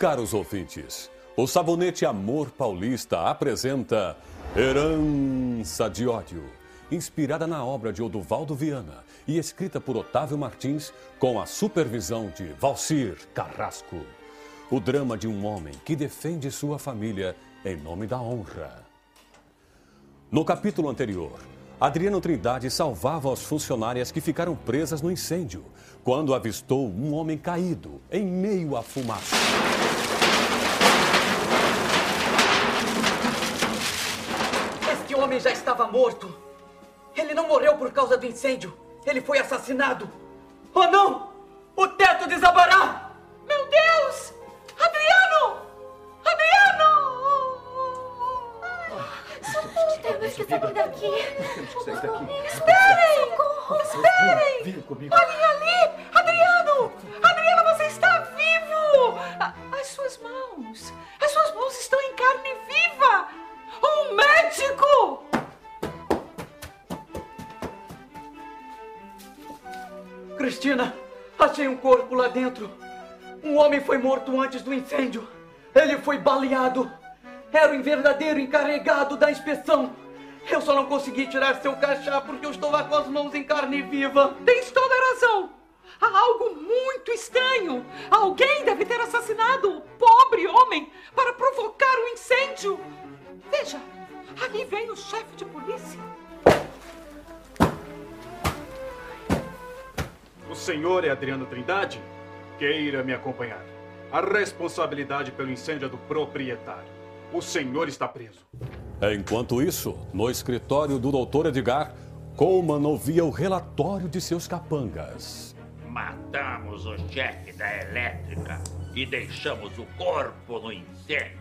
Caros ouvintes, o Sabonete Amor Paulista apresenta Herança de Ódio, inspirada na obra de Oduvaldo Viana e escrita por Otávio Martins com a supervisão de Valcir Carrasco. O drama de um homem que defende sua família em nome da honra. No capítulo anterior, Adriano Trindade salvava as funcionárias que ficaram presas no incêndio, quando avistou um homem caído em meio à fumaça. Homem já estava morto. Ele não morreu por causa do incêndio. Ele foi assassinado. Oh não! O teto desabará! Meu Deus! Adriano! Adriano! Socorro, temos que sair daqui. Esperem! Esperem! Vem comigo. Olhem ali! Adriano! Adriano, você está vivo! A-! As suas mãos Cristina, achei um corpo lá dentro. Um homem foi morto antes do incêndio. Ele foi baleado. Era o verdadeiro encarregado da inspeção. Eu só não consegui tirar seu crachá porque eu estou lá com as mãos em carne viva. Tens toda a razão! Há algo muito estranho! Alguém deve ter assassinado o pobre homem para provocar o incêndio! Veja, ali vem o chefe de polícia. Senhor é Adriano Trindade? Queira me acompanhar. A responsabilidade pelo incêndio é do proprietário. O senhor está preso. Enquanto isso, no escritório do Dr. Edgar, Coleman ouvia o relatório de seus capangas. Matamos o chefe da elétrica e deixamos o corpo no incêndio.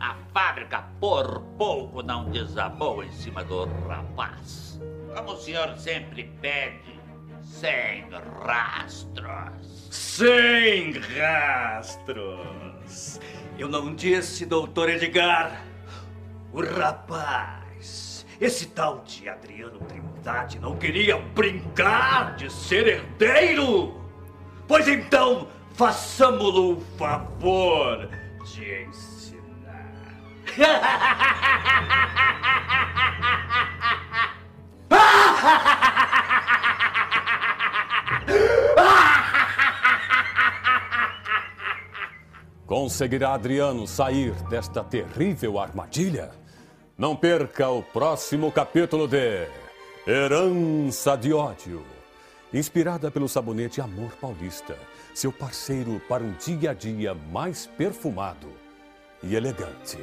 A fábrica por pouco não desabou em cima do rapaz. Como o senhor sempre pede, sem rastros. Sem rastros. Eu não disse, doutor Edgar. O rapaz, esse tal de Adriano Trindade não queria brincar de ser herdeiro. Pois então, façamo-lo o favor de ensinar. Conseguirá Adriano sair desta terrível armadilha? Não perca o próximo capítulo de Herança de Ódio. Inspirada pelo sabonete Amor Paulista, seu parceiro para um dia a dia mais perfumado e elegante.